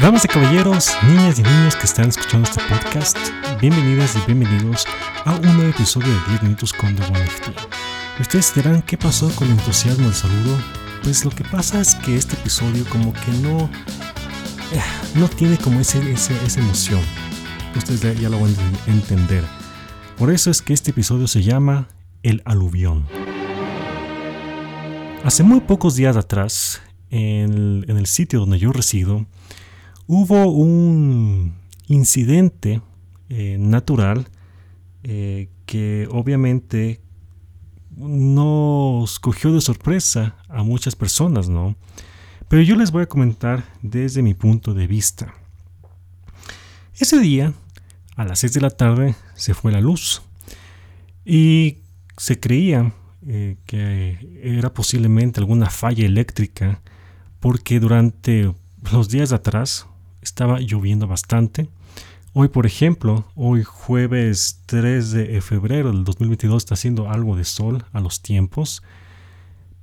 Damas y caballeros, niñas y niños que están escuchando este podcast, bienvenidas y bienvenidos a un nuevo episodio de 10 minutos con One Ustedes dirán qué pasó con el entusiasmo del saludo. Pues lo que pasa es que este episodio como que no, eh, no tiene como ese, esa emoción. Ustedes ya, lo van a entender. Por eso es que este episodio se llama El aluvión. Hace muy pocos días atrás, en el sitio donde yo resido, hubo un incidente eh, natural eh, que obviamente nos cogió de sorpresa a muchas personas, ¿no? Pero yo les voy a comentar desde mi punto de vista. Ese día, a las 6 de la tarde, se fue la luz y se creía eh, que era posiblemente alguna falla eléctrica porque durante los días atrás estaba lloviendo bastante. Hoy, por ejemplo, hoy jueves 3 de febrero del 2022 está haciendo algo de sol a los tiempos.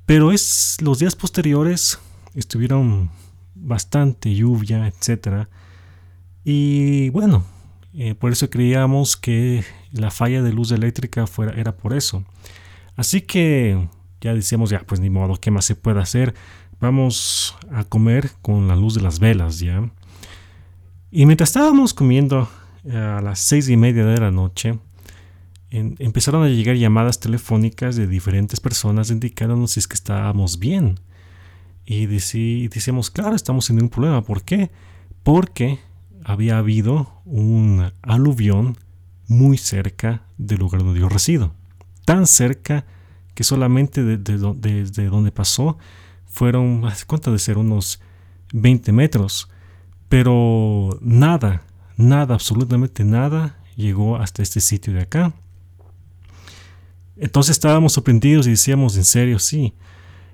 Pero es los días posteriores estuvieron bastante lluvia, etc. Y bueno, eh, por eso creíamos que la falla de luz eléctrica fuera, era por eso. Así que ya decíamos, ya, pues ni modo, ¿qué más se puede hacer? Vamos a comer con la luz de las velas, ¿ya? Y mientras estábamos comiendo eh, a las seis y media de la noche, empezaron a llegar llamadas telefónicas de diferentes personas indicándonos si es que estábamos bien. Y decíamos, claro, estamos en un problema. ¿Por qué? Porque había habido un aluvión muy cerca del lugar donde yo resido. Tan cerca que solamente desde donde pasó fueron, ¿cuánto de ser? Unos 20 metros. Pero nada, nada, absolutamente nada llegó hasta este sitio de acá. Entonces estábamos sorprendidos y decíamos, en serio, sí.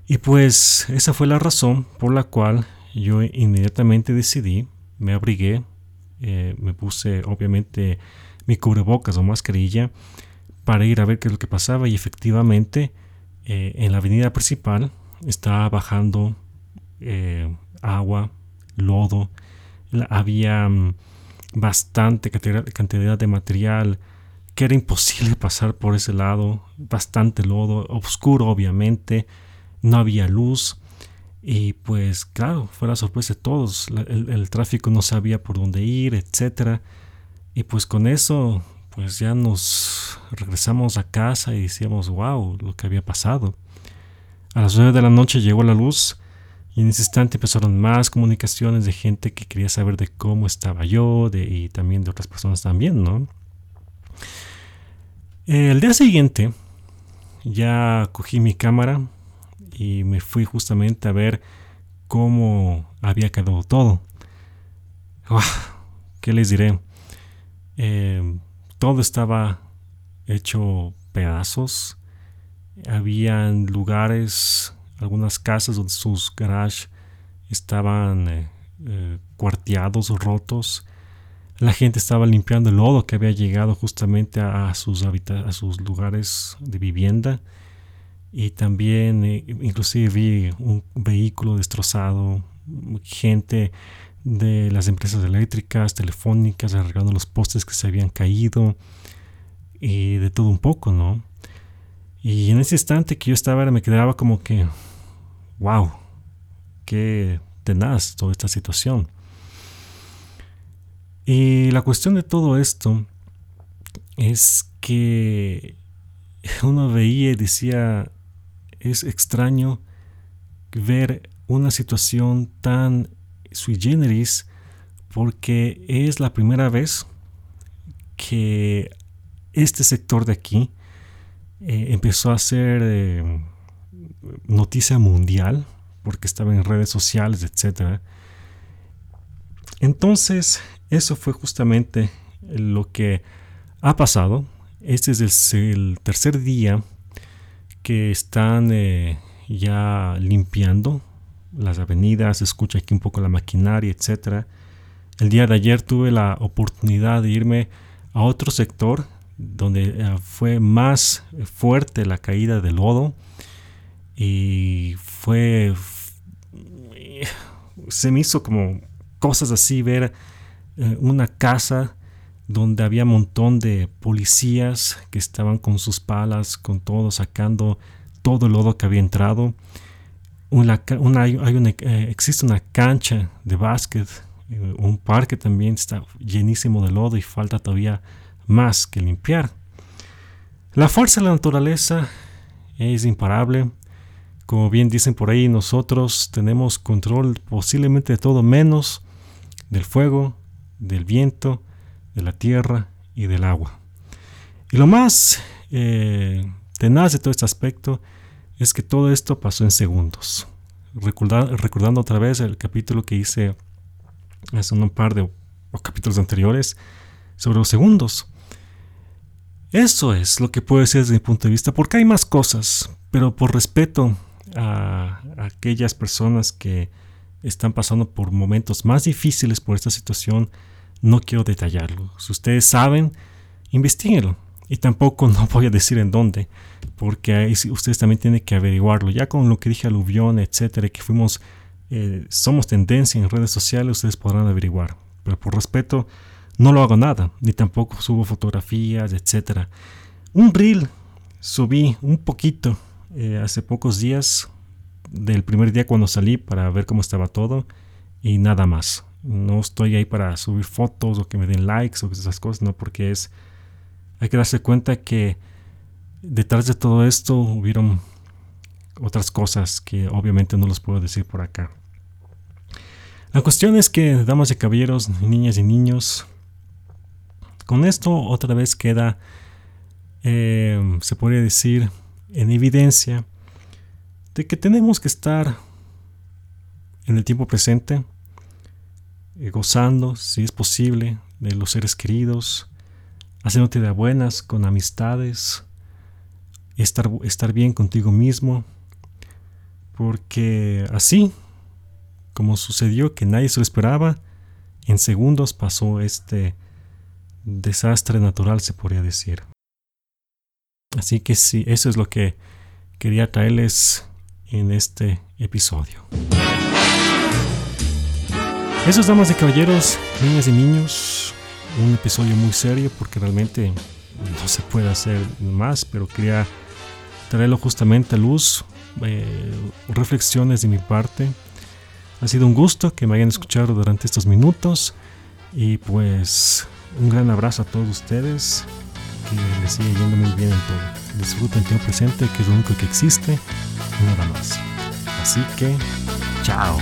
Y pues esa fue la razón por la cual yo inmediatamente decidí, me abrigué, eh, me puse obviamente mi cubrebocas o mascarilla para ir a ver qué es lo que pasaba y efectivamente eh, en la avenida principal estaba bajando eh, agua, lodo, había mm, bastante cantidad de material que era imposible pasar por ese lado, bastante lodo, oscuro obviamente, no había luz. Y pues claro, fue la sorpresa de todos, el, tráfico no sabía por dónde ir, etc. Y pues con eso pues ya nos regresamos a casa y decíamos, wow, lo que había pasado. A las 9 de la noche llegó la luz y en ese instante empezaron más comunicaciones de gente que quería saber de cómo estaba yo y también de otras personas también, ¿no? El día siguiente ya cogí mi cámara y me fui justamente a ver cómo había quedado todo. ¿Qué les diré? Eh, todo estaba hecho pedazos. Habían lugares algunas casas donde sus garages estaban eh, eh, cuarteados rotos. La gente estaba limpiando el lodo que había llegado justamente a, sus, a sus lugares de vivienda. Y también eh, inclusive vi un vehículo destrozado, gente de las empresas eléctricas, telefónicas, arreglando los postes que se habían caído y de todo un poco, ¿no? Y en ese instante que yo estaba, me quedaba como que, wow, qué tenaz toda esta situación. Y la cuestión de todo esto es que uno veía y decía, es extraño ver una situación tan sui generis porque es la primera vez que este sector de aquí eh, empezó a ser eh, noticia mundial porque estaba en redes sociales, etc. Entonces, eso fue justamente lo que ha pasado. Este es el, tercer día que están eh, ya limpiando las avenidas, se escucha aquí un poco la maquinaria, etc. El día de ayer tuve la oportunidad de irme a otro sector donde eh, fue más fuerte la caída del lodo y fue se me hizo como cosas así, ver eh, una casa donde había un montón de policías que estaban con sus palas, con todo, sacando todo el lodo que había entrado. Una, hay eh, existe una cancha de básquet, eh, un parque también está llenísimo de lodo y falta todavía más que limpiar. La fuerza de la naturaleza es imparable. Como bien dicen por ahí, nosotros tenemos control posiblemente de todo menos del fuego, del viento, de la tierra y del agua. Y lo más eh, tenaz de todo este aspecto es que todo esto pasó en segundos. recordando otra vez el capítulo que hice hace un par de capítulos anteriores sobre los segundos. Eso es lo que puedo decir desde mi punto de vista, porque hay más cosas, pero por respeto a, aquellas personas que están pasando por momentos más difíciles por esta situación, no quiero detallarlo. Si ustedes saben, investiguenlo. Y tampoco no voy a decir en dónde, porque ahí ustedes también tienen que averiguarlo. Ya con lo que dije aluvión, etcétera, que fuimos, eh, somos tendencia en redes sociales, ustedes podrán averiguar. Pero por respeto, no lo hago nada, ni tampoco subo fotografías, etcétera. Un reel subí un poquito eh, hace pocos días del primer día cuando salí para ver cómo estaba todo y nada más. No estoy ahí para subir fotos o que me den likes o esas cosas, no, porque es. Hay que darse cuenta que detrás de todo esto hubieron otras cosas que obviamente no los puedo decir por acá. La cuestión es que, damas y caballeros, niñas y niños, con esto otra vez queda, eh, se podría decir, en evidencia de que tenemos que estar en el tiempo presente, eh, gozando, si es posible, de los seres queridos, haciéndote de buenas con amistades, estar, estar bien contigo mismo, porque así, como sucedió que nadie se lo esperaba, en segundos pasó este desastre natural, se podría decir. Así que sí, eso es lo que quería traerles en este episodio. Eso es, damas y caballeros, niñas y niños, un episodio muy serio porque realmente no se puede hacer más, pero quería traerlo justamente a luz, eh, reflexiones de mi parte. Ha sido un gusto que me hayan escuchado durante estos minutos y pues un gran abrazo a todos ustedes que les sigue yendo muy bien en todo. Disfruten el presente, que es lo único que existe, nada más. Así que, chao.